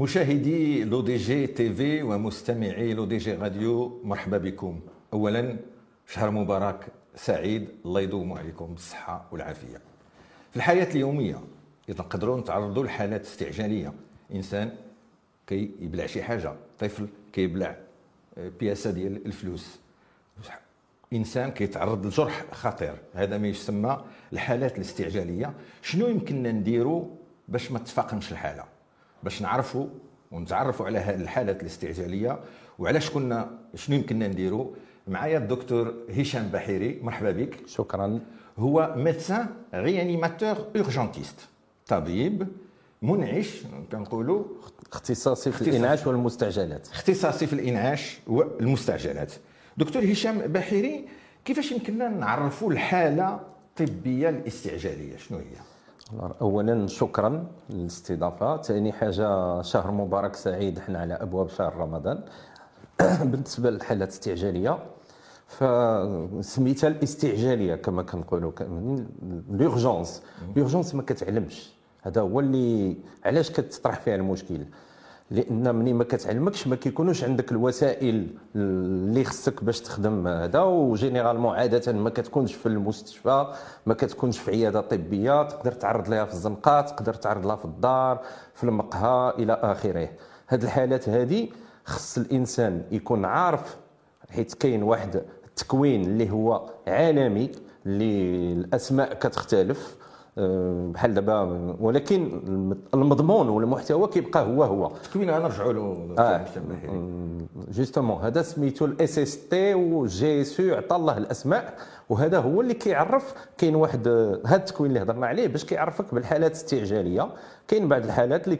مشاهدي L'ODJ TV ومستمعي L'ODJ Radio مرحبا بكم. اولا شهر مبارك سعيد. الله يدوم عليكم بالصحة والعافية. في الحياة اليومية نقدروا نتعرضوا لحالات استعجالية. إنسان كي يبلع شي حاجة طفل كيبلع بياسة ديال الفلوس. إنسان كيتعرض لجرح خطير. هذا ما يسمى الحالات الاستعجالية. شنو يمكننا نديروا باش ما تفاقمش الحالة؟ باش نعرفوا ونتعرفوا على هذه الحالات الاستعجالية وعلاش كنا شنو يمكننا نديروا معايا الدكتور هشام بحيري مرحبا بك. شكرا. هو médecin réanimateur urgentiste طبيب منعش كنقولوا اختصاصي في الإنعاش والمستعجلات. اختصاصي في الإنعاش والمستعجلات. دكتور هشام بحيري كيفاش يمكننا نعرفوا الحالة الطبية الاستعجالية؟ شنو هي؟ اولا شكرا للاستضافة ثاني حاجة شهر مبارك سعيد إحنا على أبواب شهر رمضان. بالنسبة للحالات الاستعجالية فسميتها الاستعجالية كما كنقولوا l'urgence l'urgence ما كتعلمش. هذا هو اللي علاش كتطرح فيها المشكل؟ لأن ملي ما كتعلمكش ما كيكونوش عندك الوسائل اللي خصك باش تخدم هذا. وجينيرالمون عادة ما كتكونش في المستشفى ما كتكونش في عيادة طبية. تقدر تعرض لها في الزنقه تقدر تعرض لها في الدار في المقهى إلى آخره. هذه الحالات هذه خص الإنسان يكون عارف حيت كاين واحد التكوين اللي هو عالمي اللي الأسماء كتختلف. بحال دابا ولكن المضمون والمحتوى كيبقى هو هو. التكوين غنرجعوا له آه justement هذا سميتو الـ SST و GSU عطى الله الأسماء وهذا هو اللي كيعرف كاين واحد هذا التكوين اللي هضرنا عليه باش كيعرفك بالحالات الاستعجاليه كاين بعض الحالات اللي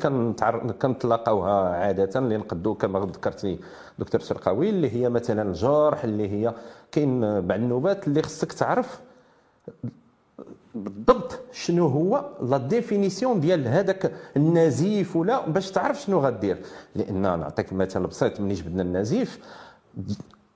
كنتلاقاوها عادة اللي نقدو كما ذكرتي دكتور شرقاوي اللي هي مثلا الجرح اللي هي كاين بعض النوبات اللي خصك تعرف بالضبط. شنو هو la définition ديال هذاك النزيف ولا باش تعرف شنو غدير. لأن نعطيك مثال بسيط ملي جبدنا النزيف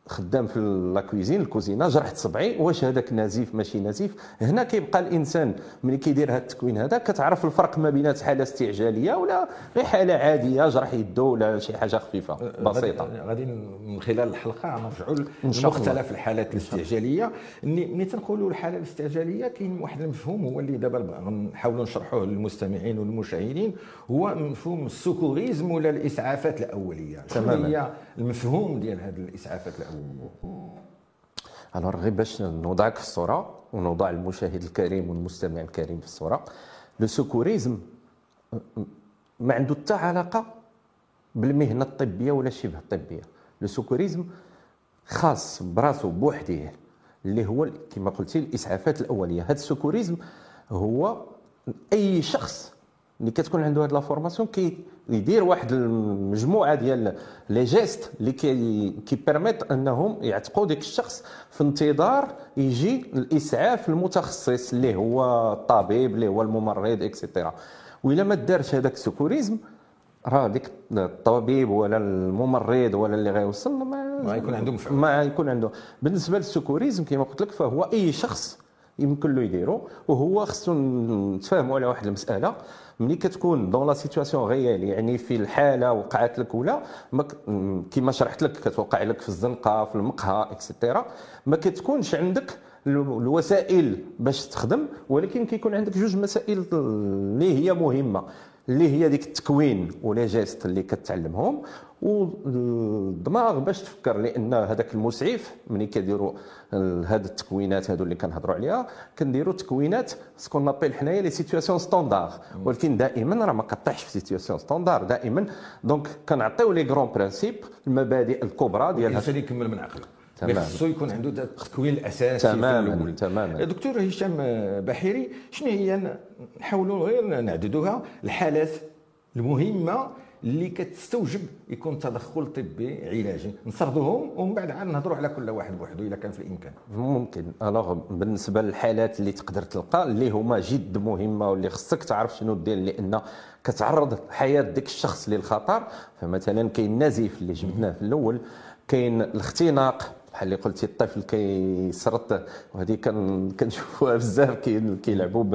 خدام في لاكويزين الكوزينة جرحت صبعي واش هذاك نزيف؟ ماشي نزيف. هنا كيبقى الإنسان ملي كيدير هذا التكوين هذا كتعرف الفرق ما بين حالة استعجالية ولا غير حالة عادية جرح يدو ولا شي حاجة خفيفة بسيطة. غادي من خلال الحلقة نرجعوا لمختلف الحالات الاستعجالية. ملي تنقولوا الحالة الاستعجالية كاين واحد المفهوم هو اللي دابا نحاولوا نشرحوه للمستمعين والمشاهدين. هو مفهوم ال secourisme ولا الإسعافات الأولية. تماما. هي المفهوم ديال هذه الإسعافات الأولية؟ alors غير باش نوضعك في الصورة ونوضع المشاهد الكريم والمستمع الكريم في الصورة. le secourisme ما عنده حتى علاقة بالمهنة الطبية ولا شبه الطبية. le secourisme خاص براسو بوحده اللي هو كما قلتي الإسعافات الأولية. هذا ال secourisme هو أي شخص اللي كتكون عنده هذه la formation كي يدير واحد المجموعة ديال les gestes اللي كي qui permettent أنهم يعتقوا ديك الشخص في انتظار يجي الإسعاف المتخصص اللي هو الطبيب اللي هو الممرض et cetera وإلا ما دارش هذاك ال secourisme راه ديك الطبيب ولا الممرض ولا اللي غيوصل ما, ما يكون عنده مفعول. ما يكون عنده بالنسبة لل secourisme كما قلت لك فهو أي شخص يمكن له يديرو. وهو خصو نتفاهموا على واحد المسألة. ملي كتكون dans la situation réelle يعني في الحالة وقعت لك ولا كما شرحت لك كتوقع لك في الزنقة في المقهى et cetera ما كتكونش عندك الوسائل باش تخدم ولكن كيكون عندك جوج مسائل اللي هي مهمة. اللي هي ديك التكوين و les gestes اللي كتعلمهم. والدماغ باش تفكر لأن هذاك المسعف ملي كيديروا هاد التكوينات هادو اللي كنهضروا عليها كنديروا تكوينات ce qu'on appelle حنايا les situations standards ولكن دائما راه ما كطيحش في situation standard دائما. donc كنعطيو les grands principes المبادئ الكبرى ديال الانسان يكمل من عقله. تمام خصو يكون عنده التكوين الأساسي تماما تماما. دكتور هشام بحيري شنو هي نحاولوا غير نعددوها؟ الحالات المهمة اللي كتستوجب يكون تدخل طبي علاجي. نسردوهم ومن بعد عاد نهضروا على كل واحد بوحده اذا كان في الإمكان. ممكن. الوغ بالنسبة للحالات اللي تقدر تلقى اللي هما جد مهمة واللي خصك تعرف شنو دير لأن كتعرض حياة ديك الشخص للخطر. فمثلا كاين النزيف اللي جبدناه في الأول كاين الاختناق بحال اللي قلتي الطفل كيسرط وهذه كان كنشوفوها بزاف كيلعبوا ب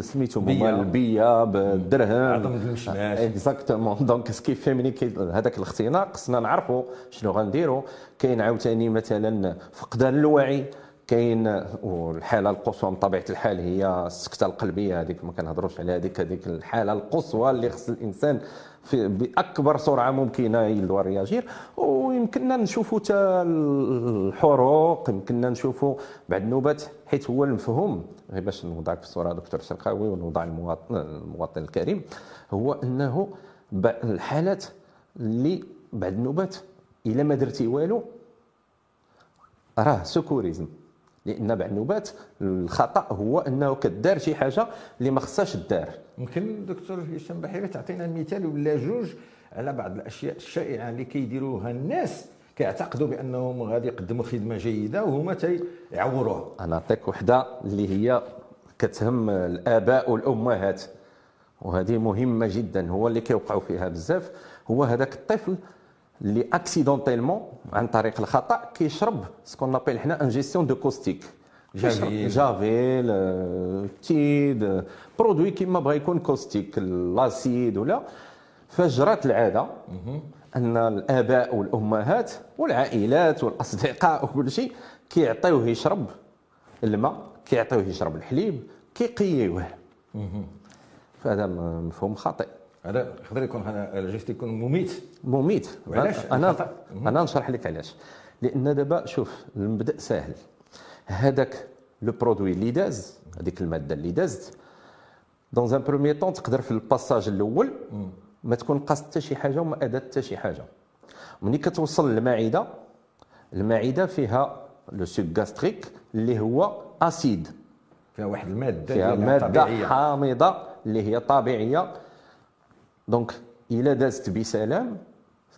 سميتو هما البي بالدرهم عظم المشماش exactement donc ce qui fait que هذاك الاختناق خصنا نعرفوا شنو غنديروا. كاين عاوتاني مثلا فقدان الوعي كاين والحالة القصوى من طبيعه الحال هي السكتة القلبية. هذيك ما كنهضروش على هذيك هذيك الحالة القصوى اللي خص الإنسان في بأكبر سرعة ممكنة il doit réagir ويمكننا نشوفوا حتى الحروق يمكننا نشوفوا بعد النوبات حيت هو المفهوم. غير باش نوضعك في الصورة دكتور شرقاوي ونوضع المواطن المواطن الكريم. هو أنه الحالات اللي بعد النوبات إلا ما درتي والو راه سكوريزم. لأن بعد النوبات الخطا هو انه كدار شي حاجة اللي ما خصهاش دار ممكن دكتور هشام بحيري تعطينا مثال ولا جوج على بعض الاشياء الشائعه اللي كيديروها الناس كيعتقدوا بانهم غادي يقدموا خدمه جيده وهما تيعوروها أنا نعطيك وحده اللي هي كتهم الاباء والامهات وهذه مهمه جدا هو اللي كيوقعوا فيها بزاف هو هذاك الطفل اللي accidentellement عن طريق الخطأ كيشرب ce qu'on appelle حنا ingestion de caustiques جافيل. جافيل type de produit كيما بغا يكون caustique l'acide ولا. فجرات العادة أن الآباء والأمهات والعائلات والأصدقاء وكل شيء كيعطيوه يشرب. الماء كيعطيوه يشرب الحليب كيقيوه فهذا مفهوم خاطئ. هذا يقدر يكون ال geste يكون مميت. مميت. أنا أنا نشرح لك علاش. لأن دابا شوف المبدأ ساهل. هذاك le produit اللي داز هذيك المادة اللي دازت dans un premier temps تقدر في ال passage الأول ما تكون قاصد حتى شي حاجة وما أذات حتى شي حاجة. ملي كتوصل للمعده المعدة فيها le suc gastrique اللي هو acide فيها واحد المادة فيها مادة طبيعية. حامضة اللي هي طبيعية. donc الا دازت بسلام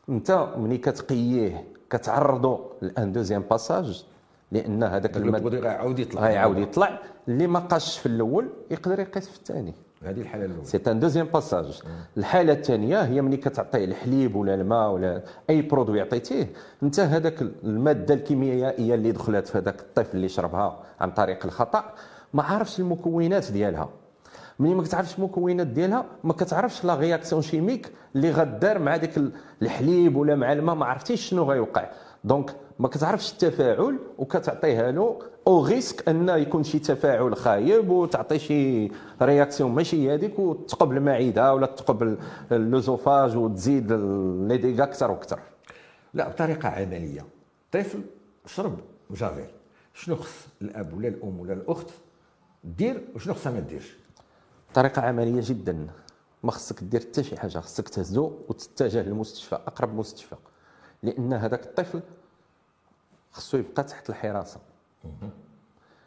انت ملي كتقييه كتعرضو ل un deuxième passage لأن هذاك الماده غيعاود يطلع غيعاود يطلع اللي ما قاس في الأول يقدر يقيس في الثاني هذه الحاله الاولى c'est un deuxième passage الحاله الثانية هي ملي كتعطيه الحليب ولا الماء ولا اي produit عطيتيه انت هذاك الماده الكيميائيه اللي دخلت في هذاك الطفل اللي شربها عن طريق الخطا ما عارفش المكونات ديالها ملي ما كتعرفش المكونات ديالها ما كتعرفش la réaction chimique اللي غدار مع ديك الحليب ولا مع الماء ما عرفتيش شنو غيوقع. donc ما كتعرفش التفاعل وكتعطيها له au risque أن يكون شي تفاعل خايب وتعطي شي réaction ماشي هذيك وتقب المعدة ولا تقب l'œsophage وتزيد les dégâts أكثر وأكثر. لا بطريقة عملية. طفل شرب جافيل. شنو خص الأب ولا الأم ولا الأخت؟ دير وشنو خصها ما ديرش؟ طريقة عملية جدا. ما خصك دير حتى شي حاجة خصك تهزو وتتجه للمستشفى أقرب مستشفى. لأن هذاك الطفل خصو يبقى تحت الحراسة.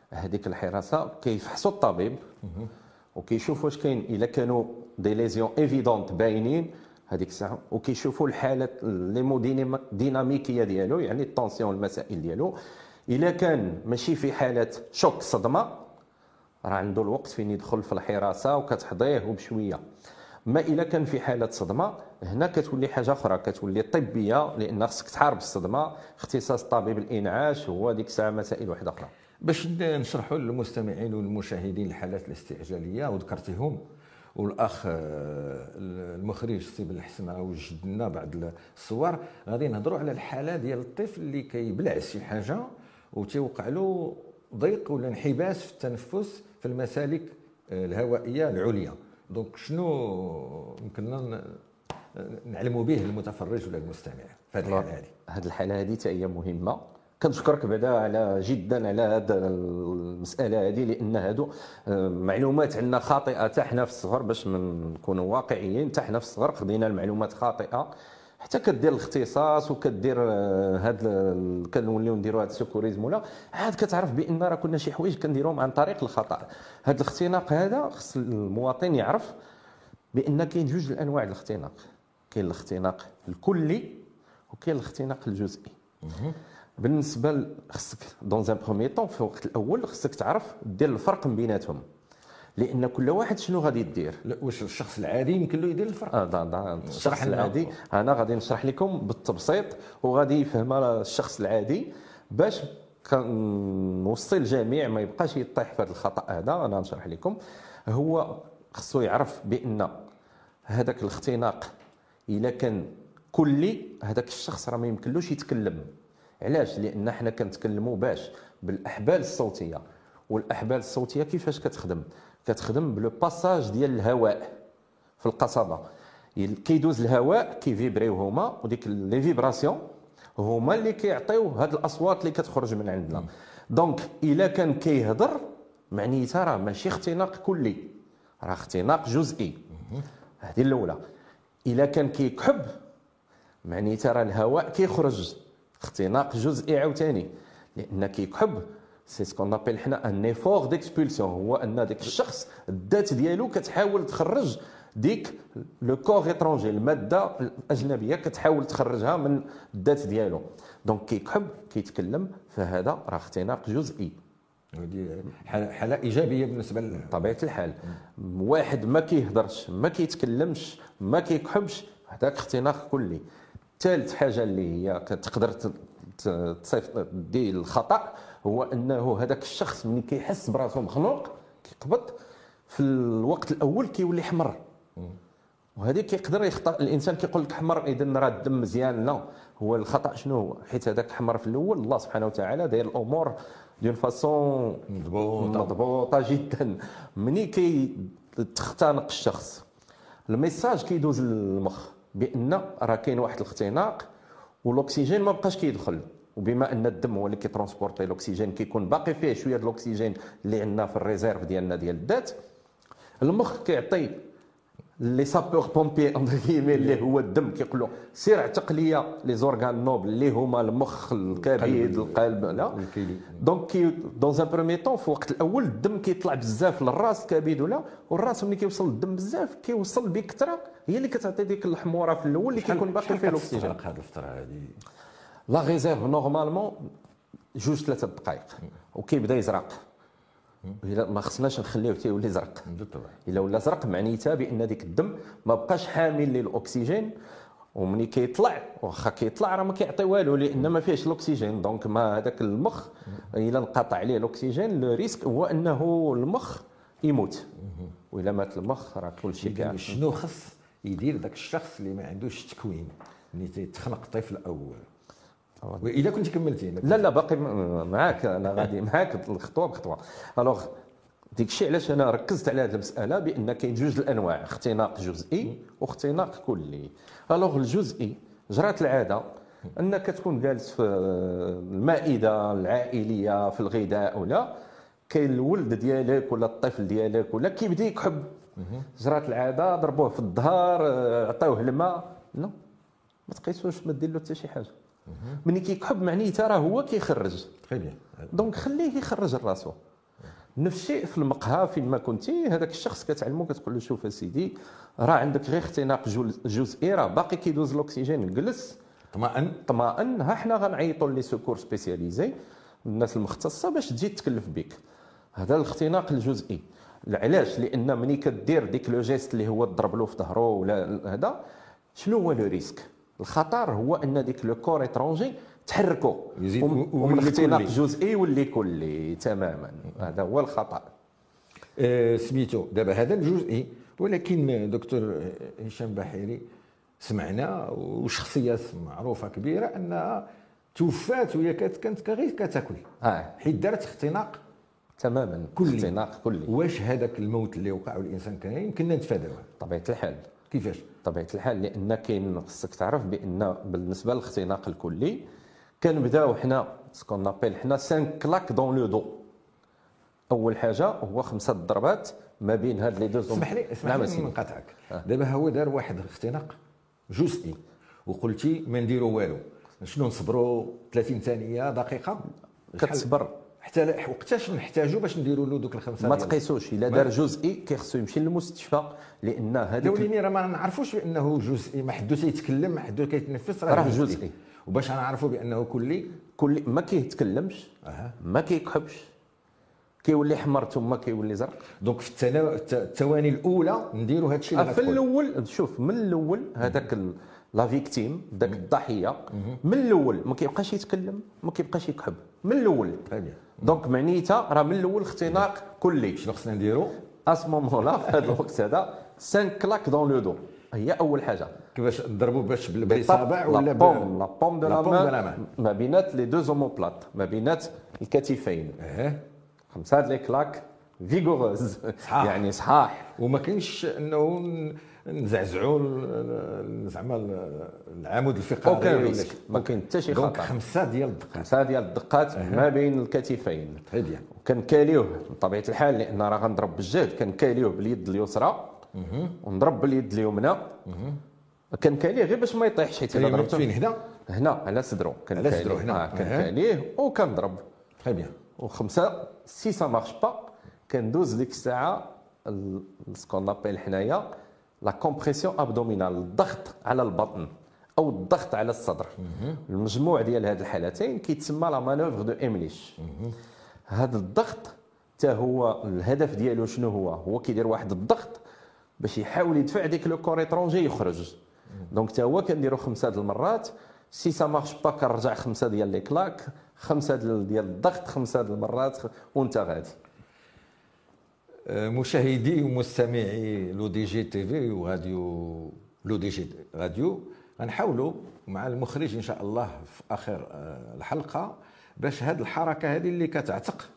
هذيك الحراسة كيفحصوا الطبيب وكيشوف واش كاين. إلا كانوا des lésions évidentes باينين هذيك الساعة وكيشوفوا الحالة الديناميكية ديالو يعني ال tension المسائل ديالو. إلا كان ماشي في حالة choc صدمة راه عنده الوقت فين يدخل في الحراسة وكتحضيه وبشوية. ما إلا كان في حالة صدمة هنا كتولي حاجة أخرى كتولي طبية لأن خصك تحارب الصدمة اختصاص طبيب الإنعاش هو ديك الساعة مسائل واحدة أخرى. باش نشرحوا للمستمعين والمشاهدين الحالات الاستعجالية وذكرتيهم والأخ آه، المخرج سي بن الحسن راه وجد لنا بعض الصور. غادي نهضروا على الحالة ديال الطفل اللي كيبلع شي حاجة وتيوقع له ضيق ولا انحباس في التنفس في المسالك آه، الهوائية العليا. donc شنو يمكننا نعلموا به المتفرج ولا المستمع في هذه الحالة؟ هذه هذه الحالة هذه حتى هي مهمة. كنشكرك بعدا على جدا على هذه المسألة هذه لأن هادو آه، معلومات عندنا خاطئة حتى حنا في الصغر باش نكونوا واقعيين. حتى حنا في الصغر خدينا المعلومات خاطئة. حتى كدير الاختصاص وكدير آه، هاد كنوليو نديروا هاد ال secourisme ولا عاد كتعرف بان راه كنا شي حوايج كنديروهم عن طريق الخطأ. هاد الاختناق هذا خص المواطن يعرف بان كاين جوج الانواع الاختناق. كاين الاختناق الكلي وكاين الاختناق الجزئي. بالنسبة خصك دون ان بروميي طون في الوقت الأول خصك تعرف دير الفرق بيناتهم. لأن كل واحد شنو غادي يدير. واش الشخص العادي يمكن له يدير الفرق. آه دا دا الشخص. العادي. أنا غادي نشرح لكم بالتبسيط وغادي يفهمها الشخص العادي. باش كنوصي الجميع ما يبقاش يطيح في هذا الخطأ هذا أنا نشرح لكم. هو خصو يعرف بأن هذاك الاختناق إلا كان كلي هذاك الشخص راه ما يمكنلوش يتكلم. علاش؟ لأن حنا كنتكلموا باش بالأحبال الصوتية. والأحبال الصوتية كيفاش كتخدم؟ كتخدم بلو باساج ديال الهواء في القصبة. كيدوز الهواء كي vibrer هما وديك les vibrations هما اللي كيعطيو هاد الأصوات اللي كتخرج من عندنا. donc إلا كان كيهضر معنيتها راه ماشي اختناق كلي راه اختناق جزئي. هذه الأولى. إلا كان كيكحب معنيتها راه الهواء كيخرج. اختناق جزئي عاوتاني. لأن كيكحب c'est ce qu'on appelle حنا un effort d'expulsion هو ان ديك الشخص الذات ديالو كتحاول تخرج ديك le corps étranger الماده الاجنبيه كتحاول تخرجها من الذات ديالو donc كيكحب كيتكلم فهذا راه اختناق جزئي هذه حالة حالة إيجابية بالنسبة ل- بطبيعه الحال واحد ما كيهضرش ما كيتكلمش ما كيكحبش هذاك اختناق كلي ثالث حاجة اللي هي كتقدر ت- ت- تصيف دي الخطا هو أنه هذاك الشخص ملي كيحس براسو مخنوق كيقبض في الوقت الأول كيولي حمر. وهذه كيقدر يخطأ الإنسان كيقول لك حمر اذا راه الدم مزيان. لا هو الخطأ شنو هو؟ حيت هذاك حمر في الأول الله سبحانه وتعالى داير الأمور d'une façon. مضبوطة. جدا. ملي كيختنق الشخص. ال message كيدوز للمخ بأن راه كاين واحد الاختناق والأكسجين ما بقاش كيدخل. وبما أن الدم هو اللي كي transporter الأكسجين كيكون باقي فيه شوية د الأكسجين اللي عندنا في الريزيرف ديالنا ديال الذات. المخ كيعطي لي سابور بومبي اندر كيمي اللي هو الدم كيقول له سير اعتق ليا لي زورغان نوبل اللي هما المخ الكبد القلب. لا. دونك كي دون ان برومي طون في الوقت الأول الدم كيطلع بزاف للراس الكبد ولا؟ والراس ملي كيوصل الدم بزاف كيوصل بكثره هي اللي كتعطي ديك الحمورة في الأول اللي كيكون باقي فيه الأكسجين. هذه الفترة هذه la réserve normalement جوج ثلاثة دقائق. وكيبدا يزرق. إلا ما خصناش نخليه تيولي زرق بالطبع. إلا ولا زرق معنيتها بأن ديك الدم ما بقاش حامل للأكسجين ومني كيطلع واخا كيطلع راه ما كيعطي والو لأن ما فيهش الأكسجين. donc ما هذاك المخ إلا انقطع عليه الأكسجين le risque هو أنه المخ يموت. وإلا مات المخ راه كل شيء كاع شنو خص يدير ذاك الشخص اللي ما عندوش تكوين اللي تيتخنق طفل اول واذا كنت كملتي لا لا باقي معاك أنا غادي معاك الخطوة بخطوة. الوغ ديك الشيء علاش أنا ركزت على هذه المسألة؟ بأن كاين جوج الأنواع اختناق جزئي واختناق كلي. alors الجزئي جرات العادة أنك تكون جالس في المائدة العائلية في الغذاء ولا كاين الولد ديالك ولا الطفل ديالك ولا كيبدا يكحب. جرات العادة ضربوه في الظهر عطاوه الماء. لا ما تقيسوش ما دير له حتى شي حاجة. ملي كيكحب معنيتها راه هو كيخرج. donc خليه يخرج راسو نفس الشيء في المقهى فين ما كنتي هذاك الشخص كتعلمو كتقول له شوف أسيدي راه عندك غير اختناق جزئي راه باقي كيدوز الأكسجين جلس طمأن. طمئن ها حنا غنعيطوا les secours spécialisés. الناس المختصة باش تجي تكلف بك هذا الاختناق الجزئي. علاش؟ لأن ملي كدير ديك le geste اللي هو تضرب له في ظهره ولا هذا شنو هو le risque؟ الخطر هو أن ديك le corps étranger تحركوا ومن كلي. جزئي واللي كلي تماما. هذا هو الخطا آه، سميتو دابا هذا الجزئي ولكن دكتور هشام بحيري سمعنا وشخصية معروفة كبيرة انها توفات وهي كانت غير كتاكل. آه. حيت دارت اختناق تماما. كلي. اختناق كلي. واش هذاك الموت اللي وقع والإنسان كان يمكننا نتفاداوه طبيعة الحال. كيفاش؟ بطبيعة الحال لأن كاين خصك تعرف بأن بالنسبة للاختناق الكلي كنبداو حنا ce qu'on appelle حنا 5 claques dans le dos أول حاجة هو خمسة ضربات ما بين هاد les deux اسمح لي اسمح نعم لي. نقاطعك دابا هو دار واحد الاختناق جزئي وقلتي ما نديروا والو. شنو نصبروا 30 ثانية دقيقة؟ كتصبر. حتى وقتاش نحتاجوا باش نديروا له دوك الخمسة ما تقيسوش إلا دار جزئي كيخصو يمشي للمستشفى لأن هذيك دوليني راه ما نعرفوش بأنه جزئي ما حدو تيتكلم ما حدو كيتنفس راه جزئي. وباش نعرفوا بأنه كلي؟ كل ما كيتكلمش ما كيكحبش. كيولي حمر ثم كيولي زرق. donc في التنا- الثواني الأولى نديروا هذا الشيء اللي في. الأول شوف من الأول هذاك ال- la victime ذاك الضحية من الأول ما كيبقاش يتكلم ما كيبقاش يكحب. من الأول. donc معنيتها راه من الأول اختناق كلي. شنو خصنا نديروا à ce moment-là في هذا الوقت هذا 5 claques dans le dos هي أول حاجة. كيفاش نضربوا باش بال- بالاصابع ولا la paume la paume de la main. ما بينات les deux omoplates ما بينات الكتفين. آه خمسة لي كلاك فيغوروز. يعني صحاح. وما كاينش إنه نزعزعوا زعما ال- العمود الفقري risque شي. ما كاين حتى شي خطر خمسة ديال الدقات. خمسة ديال الدقات ما بين الكتفين. très bien كن caler يوه بطبيعة الحال لأن راه غنضرب بالجهد. كن caler يوه باليد اليسرى. ونضرب باليد اليمنى. كن caler يه غير باش ما يطيحش حيت إلا ضربته. فين؟ هنا؟ هنا على صدرو على صدرو هنا. آه كن caler يه وكنضرب. très bien وخمسة si ça marche pas كندوز ديك الساعة ce qu'on appelle حنايا. la compression abdominale الضغط على البطن أو الضغط على الصدر. المجموع ديال هاد الحالتين كيتسمى la manœuvre de Heimlich هذا الضغط حتى هو الهدف ديالو شنو هو؟ هو كيدير واحد الضغط باش يحاول يدفع ديك le corps étranger يخرج. donc حتى هو كنديرو خمسة د المرات. si ça marche pas كنرجع خمسة ديال les claques خمسة ديال الضغط خمسة د المرات وانت غادي. مشاهدي ومستمعي Le DJTV وراديو Le DJ Radio. غنحاولوا مع المخرج إن شاء الله في آخر آه، الحلقة باش هذه الحركة هذه اللي كتعتق.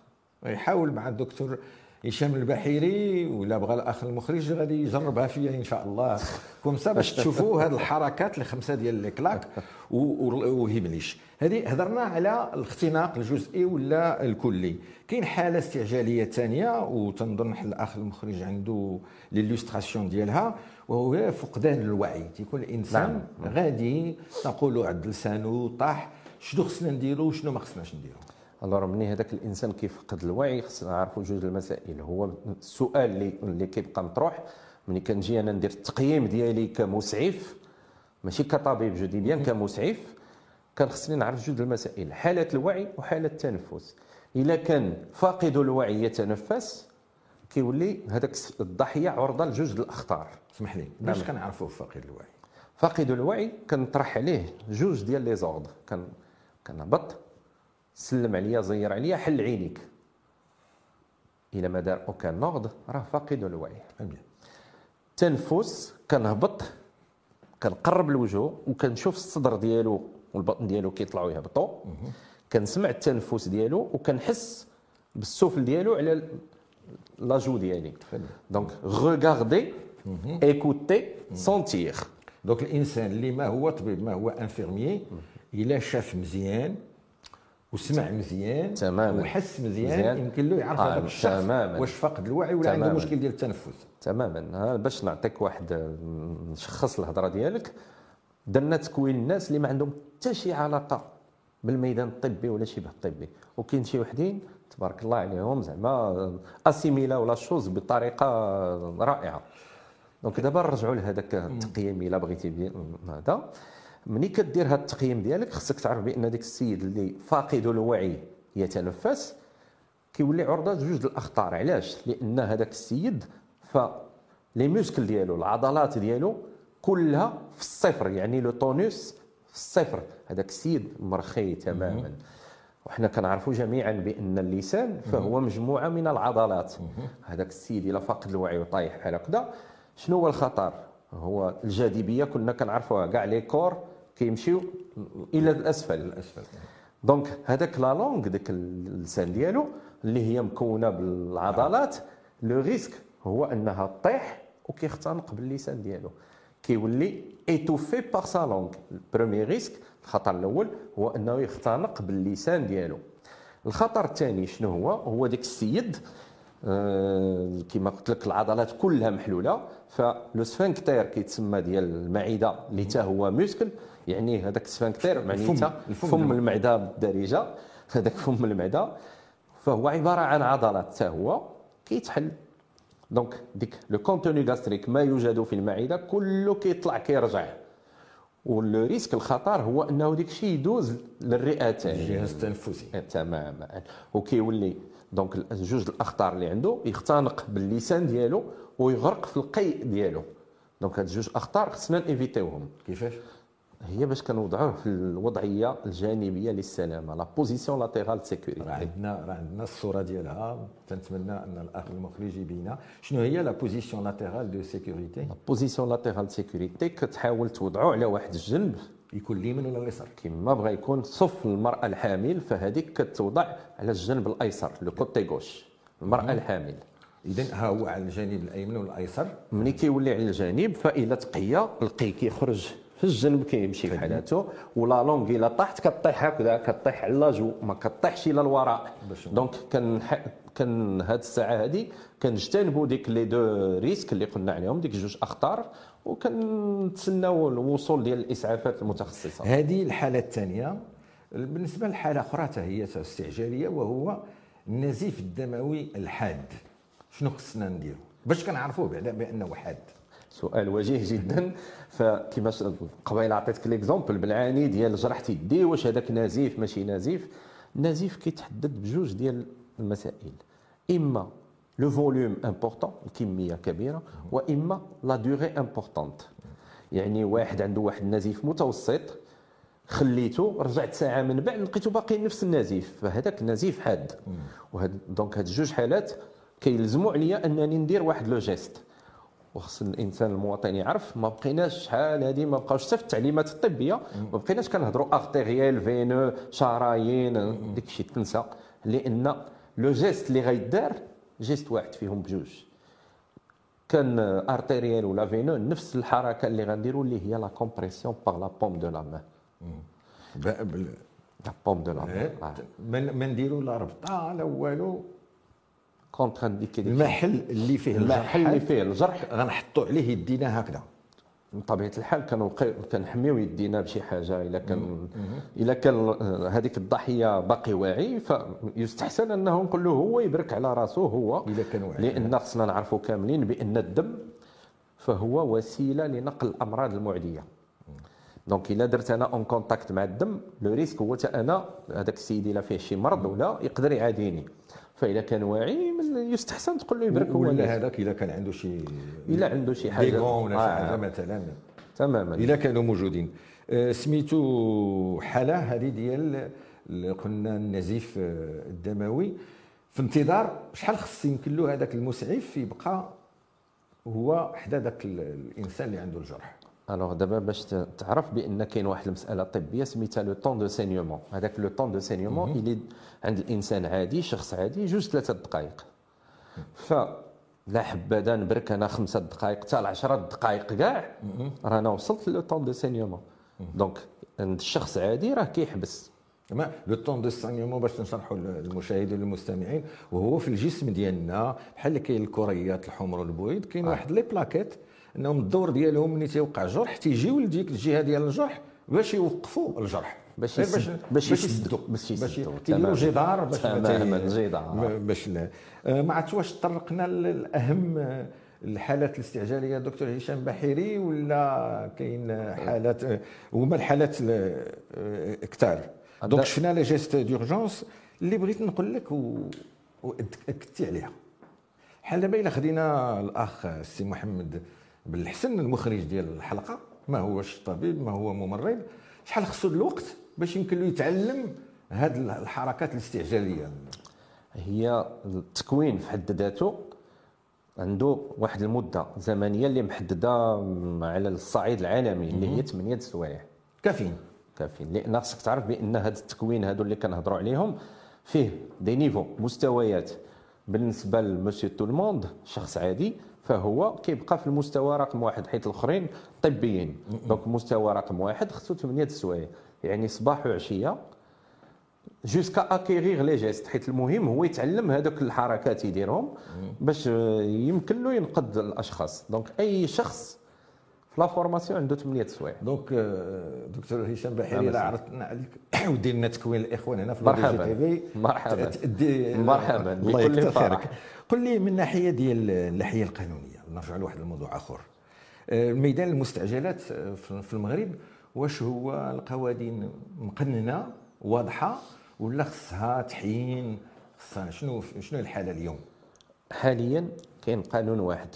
يحاول مع الدكتور هشام البحيري ولا بغى الأخ المخرج غادي يجربها فيا إن شاء الله. comme ça باش تشوفوا هذه الحركات الخمسة ديال les claques و Heimlich هذه هضرنا على الاختناق الجزئي ولا الكلي. كاين حالة استعجالية ثانية وتنظن الأخ المخرج عنده l'illustration ديالها وهو فقدان الوعي. تيكون الإنسان نعم. غادي نقولوا عند لسانه طاح شنو خصنا نديروا وشنو ما خصناش نديروا الوغ ملي هذاك الإنسان كيفقد الوعي خصنا نعرفوا جوج المسائل. هو السؤال اللي اللي كيبقى مطروح ملي كنجي أنا ندير التقييم ديالي كمسعف ماشي كطبيب je dis bien كمسعف كان خصني نعرف جوج المسائل حالة الوعي وحالة التنفس. إلا كان فاقد الوعي يتنفس كيولي هذاك الضحية عرضة لجوج الأخطار. اسمح لي باش كنعرفوا فاقد الوعي؟ فاقد الوعي كنطرح عليه جوج ديال les ordres كان كنهبط. سلم عليا زير عليا حل عينيك. إلى ما دار aucun ordre راه فاقد الوعي. Très bien. تنفس كنهبط كنقرب الوجه وكنشوف الصدر ديالو والبطن ديالو كيطلعوا يهبطوا كنسمع التنفس ديالو وكنحس بالsouffle ديالو على la joue ديالي. donc regarder écouter sentir donc الإنسان اللي ما هو طبيب ما هو infirmier إلا شاف مزيان وسمع مزيان تماماً. وحس مزيان, مزيان. يمكن له يعرف آه، هذاك الشخص تماماً. واش فاقد الوعي ولا عنده. مشكل ديال التنفس تماما باش نعطيك واحد نشخص الهضرة ديالك درنا تكوين الناس اللي ما عندهم حتى شي علاقة بالميدان الطبي ولا شبه الطبي وكاين شي وحدين تبارك الله عليهم زعما assimiler او la chose بطريقة رائعة donc دابا نرجعوا لهذاك التقييم إلا بغيتي هذا ملي كدير هذا التقييم ديالك خصك تعرف بأن ديك السيد اللي فاقد الوعي يتنفس كيولي عرضة لجوج الأخطار. علاش؟ لأن هذاك السيد ف les muscles ديالو العضلات ديالو كلها في الصفر يعني le tonus في الصفر. هذاك السيد مرخي تماما. وحنا كنعرفوا جميعا بأن اللسان فهو مجموعة من العضلات. هذاك السيد إلا فاقد الوعي وطايح بحال هكذا شنو هو الخطر؟ هو الجاذبية كنا كنعرفوها كاع les corps كيمشيو إلى الأسفل. الأسفل. donc هذاك la langue ديك اللسان ديالو اللي هي مكونة بالعضلات le risque هو أنها تطيح وكيختنق باللسان ديالو. كيولي étouffé par sa langue ال premier risque الخطر الأول هو أنه يختنق باللسان ديالو. الخطر الثاني شنو هو؟ هو ديك السيد آه، كما قلت لك العضلات كلها محلولة ف le sphincter كيتسمى ديال المعدة اللي حتى هو muscle يعني هذاك ال sphincter معنيتها الفم فم المعدة بالدارجه هذاك فم المعدة. فهو عبارة عن عضلات حتى هو كيتحل. donc ديك le contenu gastrique ما يوجد في المعدة كله كيطلع كيرجع. و le risque الخطر هو أنه ديك الشيء يدوز للرئة تاعي الجهاز التنفسي تماما. وكيولي donc جوج الأخطار اللي عنده يختنق باللسان ديالو ويغرق في القيء ديالو. donc هاد جوج أخطار خصنا ن éviter يوهم كيفاش؟ هي باش كنوضعوه في الوضعية الجانبية للسلامة la position latérale de sécurité عندنا راه عندنا الصورة ديالها. تنتمنى أن الأخ المخرج يبينها شنو هي la position latérale de sécurité لا بوزيسيون لاتيرال سيكوريتي كتحاول توضعو على واحد الجنب. يكون اليمين ولا اليسار؟ كما بغى يكون صف المرأة الحامل فهذيك كتوضع على الجنب الأيسر le côté gauche المرأة الحامل. اذا ها هو على الجانب الأيمن والأيسر. ملي كيولي على الجانب فإلا تقيا القي كيخرج. الجنب كيمشي في حالته و la langue إلا طاحت كطيح هكذا كطيح على la joue ما كطيحش إلى الوراء. donc كان كان هاد الساعة هذه كنجتنبوا ديك les deux risques اللي قلنا عليهم ديك جوج أخطار. وكنتسناو الوصول ديال الإسعافات المتخصصة. هذه الحالة الثانية. بالنسبة لحالة أخرى حتى هي استعجالية وهو النزيف الدموي الحاد. شنو خصنا نديرو؟ باش كنعرفوه بعدا بأنه حاد. سؤال وجيه جدا. فكما قبيله عطيتك l'exemple بالعاني ديال جرح يدي. واش هذاك نزيف؟ ماشي نزيف. النزيف كيتحدد بجوج ديال المسائل. إما le volume important الكمية كبيرة وإما la durée importante يعني واحد عنده واحد النزيف متوسط خليته رجعت ساعة من بعد لقيته باقي نفس النزيف. فهذاك النزيف حاد. وهاد donc هاد جوج حالات كيلزموا عليا أنني ندير واحد le geste وخص الإنسان المواطن يعرف ما بقيناش شحال هذه ما بقاوش حتى في التعليمات الطبية ما بقيناش كنهضروا artériel veineux شرايين ديك الشيء تنسى. لأن le geste اللي غيدار geste واحد فيهم بجوج. كان artériel ولا veineux نفس الحركة اللي غنديروا اللي هي la compression par la paume de la main la paume de la main ما ما نديرو لا ربطة لا والو. contre-indiqué المحل اللي فيه المحل اللي فيه الجرح غنحطوا عليه يدينا هكذا. بطبيعة الحال كنوقي كنحميو يدينا بشي حاجة. إلا كان إلا كان هذيك الضحية باقي واعي فيستحسن أنه نقول له هو يبرك على راسه هو. إلا كان واعي. لأن خصنا نعرفوا كاملين بأن الدم فهو وسيلة لنقل الأمراض المعدية. donc إلا درت أنا en contact مع الدم le risque هو تا أنا هذاك السيد إلا فيه شي مرض ولا يقدر يعاديني. فاذا كان واعي يستحسن تقول له يبرك هو ولا هذاك الا كان عنده شي إلا عنده شي حاجة. des gants ولا شي آه، حاجة مثلا تماما. الا كانوا موجودين. آه، سميتو حالة هذه ديال قلنا النزيف آه، الدموي. في انتظار شحال خص يمكن له هذاك المسعف يبقى هو حدا ذاك ال- الإنسان اللي عنده الجرح؟ alors دابا باش تعرف بأن كاين واحد المسألة طبية سميتها le temps de saignement هذاك le temps de saignement اللي عند الإنسان عادي شخص عادي جوج ثلاثة دقائق. فلا حبذا نبرك أنا خمسة دقائق حتى ل 10 دقائق كاع. رانا وصلت le temps de saignement donc عند الشخص عادي راه كيحبس. ما le temps de saignement باش نشرحوا للمشاهدين والمستمعين وهو في الجسم ديالنا بحال اللي كاين الكريات الحمر والبويض كاين واحد les plaquettes انهم الدور ديالهم ملي تيوقع جرح تيجيو لديك الجهة ديال الجرح باش يوقفوا الجرح باش يسد- باش يسدوا. باش باش يسدوا. جدار باش تماما، جدار. باش آه، ما عرفتش واش طرقنا لاهم آه، الحالات الاستعجالية دكتور هشام بحيري ولا كاين حالات آه، هما الحالات ال- كتار donc شفنا les gestes d'urgence اللي بغيت نقول لك واكدتي عليها بحال دابا إلا خدينا الأخ السي محمد بالحسن المخرج ديال الحلقة. ما هوش طبيب ما هو ممرض. شحال خصو الوقت باش يمكن له يتعلم هاد الحركات الاستعجالية؟ هي التكوين في حد ذاته. عنده واحد المدة زمنية اللي محددة على الصعيد العالمي اللي هي 8 سوايع كافيين. كافيين. لأن خصك تعرف بأن هذا التكوين هادو اللي كنهضروا عليهم فيه des niveaux مستويات. بالنسبة ل monsieur tout le monde شخص عادي. فهو كيبقى في المستوى رقم واحد حيث الآخرين طبيين donc مستوى رقم واحد خصو 8 سوايع يعني صباح وعشية jusqu'à acquérir les gestes حيت المهم هو يتعلم هذوك الحركات يديرهم باش يمكن له ينقذ الأشخاص donc أي شخص في la formation عنده 8 سوايع donc آه، دكتور هشام بحيري نعم، لا سيدي. عرضنا عليك ودير لنا تكوين الإخوان هنا في مرحبا. الجي تي في مرحبا. مرحبا. بكل فرح. قل لي من الناحيه ديال الناحية القانونية نرجع لواحد الموضوع آخر. آه، ميدان المستعجلات آه، في المغرب واش هو القوانين مقننة واضحة ولا خصها تحيين خصها شنو شنو الحالة اليوم؟ حاليا كاين قانون واحد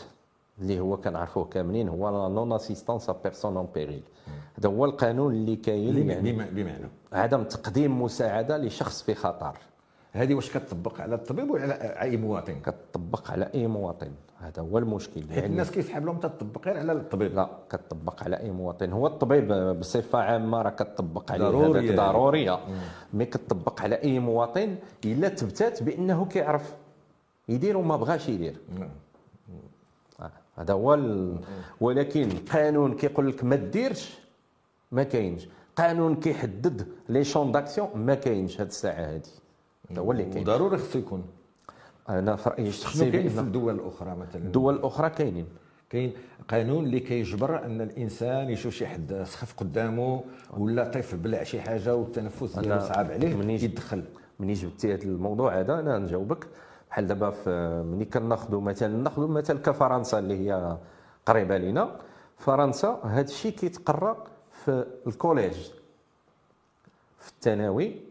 اللي هو كنعرفوه كاملين هو la non-assistance à personne en péril هذا هو القانون اللي كاين يعني بمعنى؟ عدم تقديم مساعدة لشخص في خطر. هذه واش كتطبق على الطبيب ولا على أي مواطن؟ كتطبق على أي مواطن. هذا هو المشكل. حيت الناس كيسحب لهم تطبق غير على الطبيب. لا كتطبق على أي مواطن. هو الطبيب بصفة عامة راه كتطبق عليه. ضرورية. هذاك ضروريه mais كتطبق على أي مواطن إلا تبتات بأنه كيعرف. يدير وما بغاش يدير. آه، هذا هو. ولكن قانون كيقول لك ما ديرش ما كاينش. قانون كيحدد les champs d'action ما كاينش هاد الساعة هذه هذا هو اللي كاين وضروري خصو يكون. أنا في رايي الشخصي كاين في الدول الأخرى مثلا. الدول الاخرى كاينين. كاين قانون اللي كيجبر أن الإنسان يشوف شي حد سخف قدامه ولا طيف بلع شي حاجة والتنفس ديالو صعب عليه مني- يدخل. مني جبتي هذا الموضوع هذا أنا نجاوبك. بحال دابا في ملي كناخذوا مثلا ناخذوا مثال كفرنسا اللي هي قريبة لينا. فرنسا هذا الشيء كيتقرا في ال collège في الثانوي.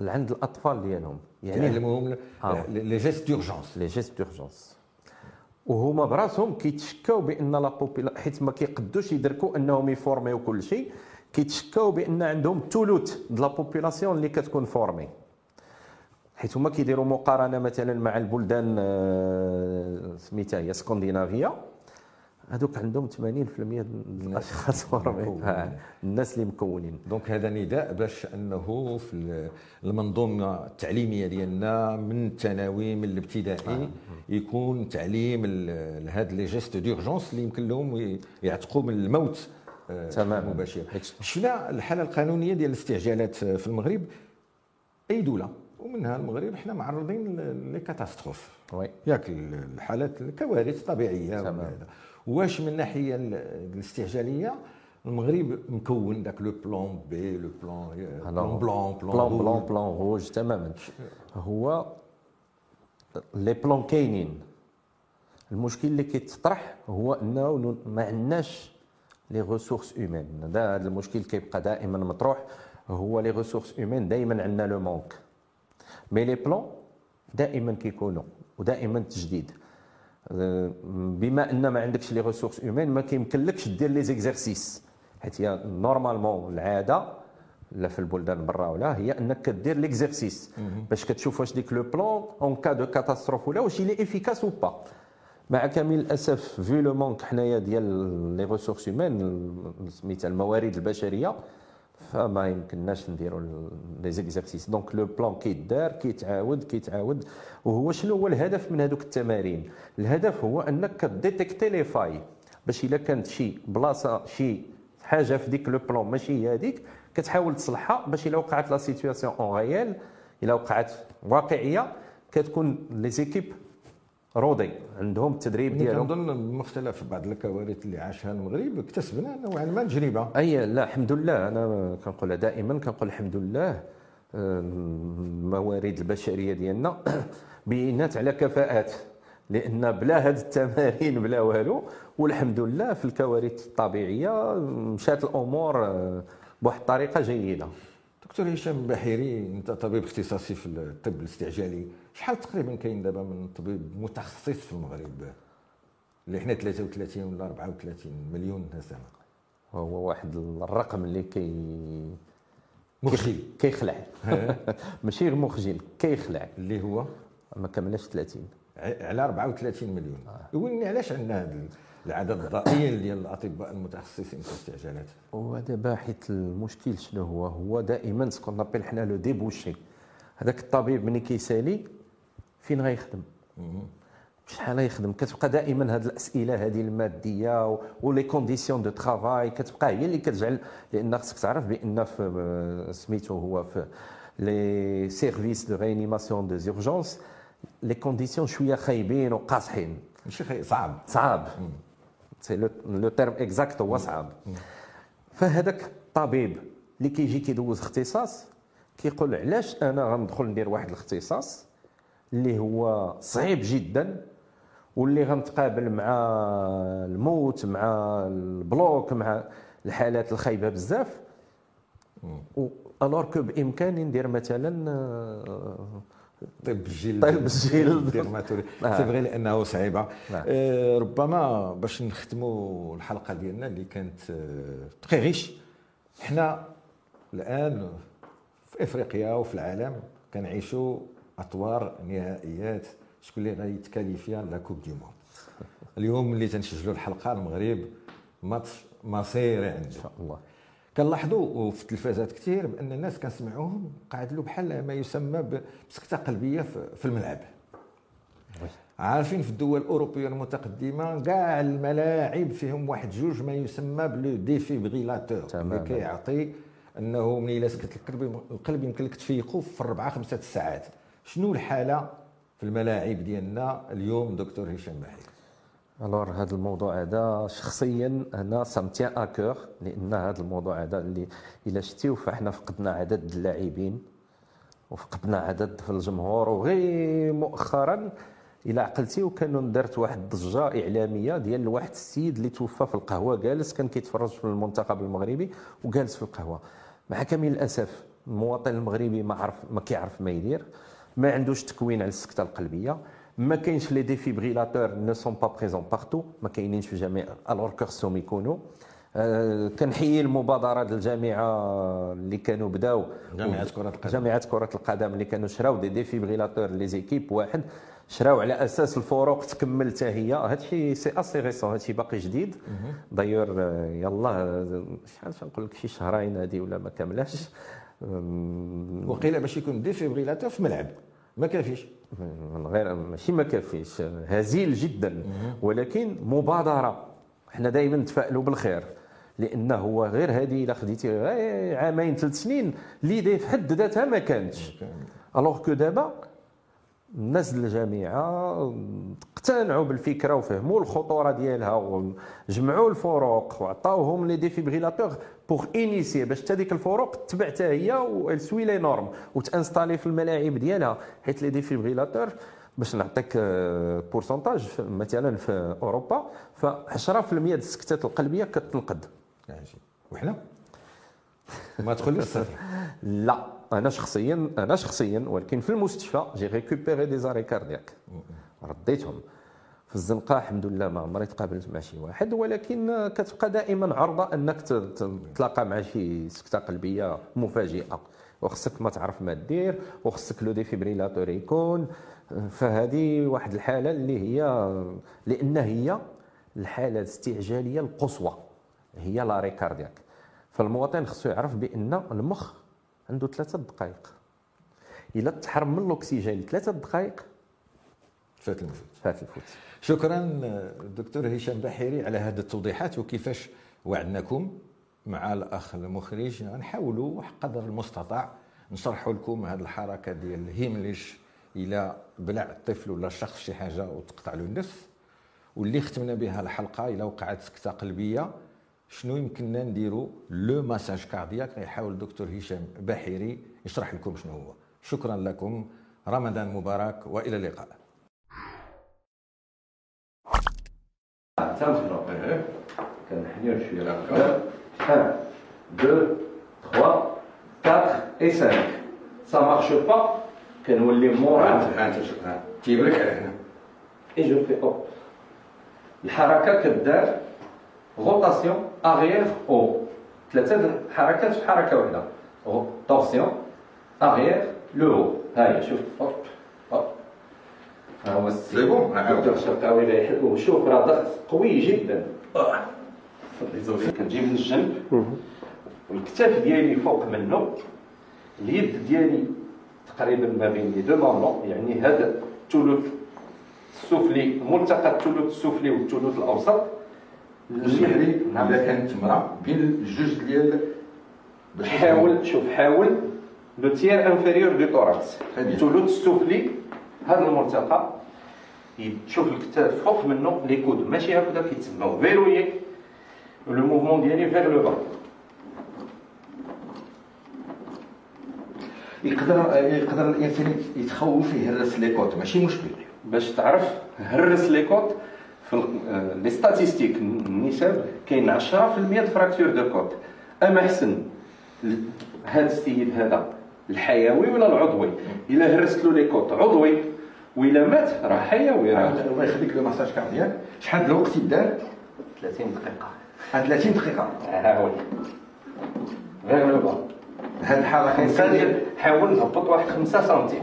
عند الأطفال ديالهم. يعني يعلموهم آه. les gestes d'urgence les gestes d'urgence وهما براسهم كيتشكاو بأن la popula- حيت ما كيقدوش يدركوا أنهم يفورميو كل شيء كيتشكاو بأن عندهم ثلث د la population اللي كتكون formée. حيت هما كيديروا مقارنة مثلا مع البلدان آه، سميتها هي اسكندنافيا هذوك عندهم 80% د الأشخاص. آه، الناس اللي مكونين. donc هذا نداء باش أنه في ال- المنظومة التعليمية ديالنا من الثانوي من الابتدائي يكون تعليم هاد les gestes d'urgence اللي يمكن لهم يعتقوا من الموت آه، تماماً. مباشر شفنا الحالة القانونية ديال الاستعجالات في المغرب أي دولة؟ ومنها المغرب حنا معرضين لي كاتاستروف وي. ياك الحالات الكوارث الطبيعية. واش من الناحيه ال- الاستعجالية المغرب مكون داك لو بلان بي لو بلان بلان بلان بلان بلان بلان روج تماما. هو لي بلان كاينين. المشكل اللي كيتطرح هو إنه ما عندناش les ressources humaines هذا المشكل كيبقى دائما مطروح. هو les ressources humaines دائما عندنا le manque mais les plans دائما كيكونوا ودائما تجديد. بما ان ما عندكش les ressources humaines ما كيمكنلكش دير les exercices حيت هي normalement العادة لا في البلدان برا ولا هي أنك كدير l'exercice باش كتشوف واش ديك le plan en cas de catastrophe ولا واش il est efficace ou pas مع كامل الأسف في le manque حنايا ديال les ressources humaines سميتها الموارد البشرية فما يمكنناش نديروا les exercices donc le plan كيدار كيتعاود كيتعاود وهو شنو هو الهدف من هذوك التمارين؟ الهدف هو أنك كـ détecter les failles. باش إلا كانت شي بلاصة شي حاجة في ديك le plan ماشي هي هذيك كتحاول تصلحها باش إلا وقعت la situation en réel إلا وقعت واقعية كتكون les équipes rodées عندهم التدريب ديالهم؟ كنظن بمختلف بعض الكوارث اللي عاشها المغرب اكتسبنا نوعا ما تجربه أي لا الحمد لله. أنا كنقولها دائما كنقول الحمد لله الموارد البشرية ديالنا بينات على كفاءات لأن بلا هاد التمارين بلا والو والحمد لله في الكوارث الطبيعية مشات الأمور آه، بواحد الطريقة جيدة. دكتور هشام بحيري انت طبيب اختصاصي في الطب الاستعجالي شحال تقريبا كاين دابا من طبيب متخصص في المغرب؟ اللي حنا 33 ولا 34 مليون نسمه وهو واحد الرقم اللي كي مخجل. كيخلع. ماشي غير مخجل كيخلع. اللي هو؟ ما كملش 30 ع- على 34 مليون. يقولني علاش عندنا هذا العدد الضئيل ديال الأطباء المتخصصين في الاستعجالات. ودابا حيت المشكل شنو هو؟ هو دائما سكون نابيل حنا لو ديبوشي. هذاك الطبيب ملي كيسالي فين غيخدم؟ شحال غيخدم؟ كتبقى دائما هذه الأسئلة هذه المادية ولي كونديسيون دو ترافاي كتبقى هي اللي كتجعل لأن خصك تعرف بأن في سميتو هو في les services de réanimation d'urgence les conditions شوية خايبين وقاصحين ماشي صعب. صعب. c'est le terme exact هو صعب. فهذاك الطبيب اللي كيجي كيدوز اختصاص كيقول علاش أنا غندخل ندير واحد الاختصاص اللي هو صعيب جدا واللي غنتقابل مع الموت مع ال bloc مع الحالات الخايبة بزاف. alors que بإمكاني ندير مثلا آه، طب الجلد طب الجلد. c'est vrai لأنه صعيبة. نعم. آه، ربما باش نختموا الحلقة ديالنا اللي كانت très riche حنا الآن في إفريقيا وفي العالم كنعيشوا أطوار نهائيات. شكون اللي غيتكاليفيا la Coupe du monde. اليوم اللي تنسجلوا الحلقة المغرب ماتش مصيري عنده إن شاء الله. كنلاحظوا في التلفازات كثير بأن الناس كنسمعوهم قاعد له بحال ما يسمى بسكتة قلبية في الملعب. عارفين في الدول الأوروبية المتقدمة كاع الملاعب فيهم واحد جوج ما يسمى ب le défibrillateur اللي. كيعطي أنه من إلا سكت القلب القلب يمكن لك تفيقوا في أربعة خمسة ساعات. شنو الحالة في الملاعب ديالنا اليوم دكتور هشام بحير الوغ هذا الموضوع هذا شخصيا أنا سامتيان اكور لأن هذا الموضوع هذا اللي إلا شتيو فإحنا فقدنا عدد اللاعبين وفقدنا عدد في الجمهور وغير مؤخرا إلى عقلتي وكانوا درت واحد الضجة إعلامية ديال واحد السيد اللي توفى في القهوة جالس كان كيتفرج في المنتخب المغربي وجالس في القهوة. مع كامل الأسف المواطن المغربي ما عرف ما كيعرف ما يدير ما عندوش تكوين على السكتة القلبية. ما كاينش les défibrillateurs ne sont pas présents partout ما كاينينش في جميع الور خصهم يكونوا كنحيي المبادره ديال الجامعة اللي كانوا بداو جامعة كرة القدم. جامعه كره القدم اللي كانوا شراو des défibrillateurs les équipes واحد شراو على أساس الفرق تكمل حتى هي هادشي c'est assez récent هادشي باقي جديد d'ailleurs يلا شحال نقول لك شي شهرين هادي ولا ما كاملاش أم، وقيل باش يكون défibrillateur في ملعب ما كافيش. من غير ماشي ما كافيش. هزيل جدا. ولكن مبادرة. إحنا دائما نتفائلوا بالخير. لأن هو غير هذه إلا خديتي عامين ثلاث سنين. l'idée في حد ذاتها ما كانتش alors que دابا الناس الجامعة اقتنعوا بالفكرة وفهموا الخطورة ديالها وجمعوا الفروق وعطاوهم les défibrillateurs. Bon عاد نيسي باش حتى ديك الفروق تتبع حتى هي وسوي les normes وت installer في الملاعب ديالها. حيت les défibrillateurs باش نعطيك آه، pourcentage في- مثلا في أوروبا ف 10% ديال السكتات القلبية كتنقد. وحنا؟ ما الصفر لا أنا شخصيا أنا شخصيا ولكن في المستشفى j'ai récupéré des arrêts cardiaques رديتهم. في الزنقة الحمد لله ما عمري تقابلت مع شي واحد ولكن كتبقى دائما عرضه أنك تتلاقى مع شي سكتة قلبية مفاجئة. وخصك ما تعرف ما دير وخصك le défibrillateur يكون. فهذه واحد الحالة اللي هي لأن هي الحالة الاستعجالية القصوى هي l'arrêt cardiaque. فالمواطن خصو يعرف بأن المخ عنده ثلاثة دقائق. إلا تحرم من الأكسجين ثلاثة دقائق فات المفوت. فات الفوت شكرا دكتور هشام بحيري على هذه التوضيحات وكيفاش وعدناكم مع الأخ المخرج. نحاولوا قدر المستطاع نشرحوا لكم هذه الحركة ديال الهيمليش إلى بلع الطفل ولا الشخص شي حاجة وتقطع له النفس. واللي ختمنا بها الحلقة إلى وقعت سكتة قلبية شنو يمكننا نديروا le massage cardiaque. غيحاول الدكتور هشام بحيري يشرح لكم شنو هو. شكرا لكم. رمضان مبارك وإلى اللقاء. تنخلق كنحنيو شوية 1 2 3 4 et 5 ça marche pas كنولي مورا تجيب لك على هنا et je fais hop. الحركه كدار روتاسيون اريير أو ثلاثة د الحركات في حركه واحدة تورسيون اريير لو هو ها هي شوف ها هو سي بون، الشرقاوي لا يحب وشوف راه ضغط قوي جدا. كنجيب من الجنب. والكتاف ديالي فوق منه. اليد ديالي تقريبا ما بين لي دو مامون يعني هذا الثلث السفلي ملتقى الثلث السفلي والثلث الأوسط. اسمح لي إذا كانت امراه بين الجوج ديال حاول شوف حاول. لو تيير انفيريور دو توراكس. الثلث السفلي هذا الملتقى. تشوف الكتاف فوق منه لي كود ماشي هكذا كيتسموا فيرويي لو موفمون ديالي فيغ لو با يقدر يقدر الإنسان يتخوف يهرس لي كوت ماشي مشكل. باش تعرف هرس les côtes في ال- les statistiques النسب كاين 10% de fractures de côtes اما حسن هذا السيد هذا الحيوي ولا العضوي؟ إلا هرست له les côtes عضوي وإلا مات راه حيوي راه الله يخليك le massage cardiaque شحال د الوقت يدار 30 دقيقه 30 دقيقة. ها هو. غير لو هاد الانسان كنسان حاول نهبط واحد 5 سنتيم.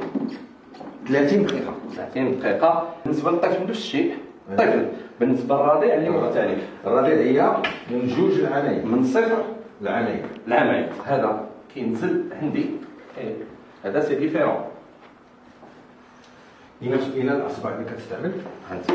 30 دقيقة. 30 دقيقة. بالنسبة للطفل نفس الشيء. الطفل بالنسبة للرضيع اللي مختلف الرضيع هي من جوج لعامين من صفر العامين. لعامين هذا. كينزل عندي. إيه، هذا سي ديفيرون. ይህንን አስባለሁ። ከትተምን አንተ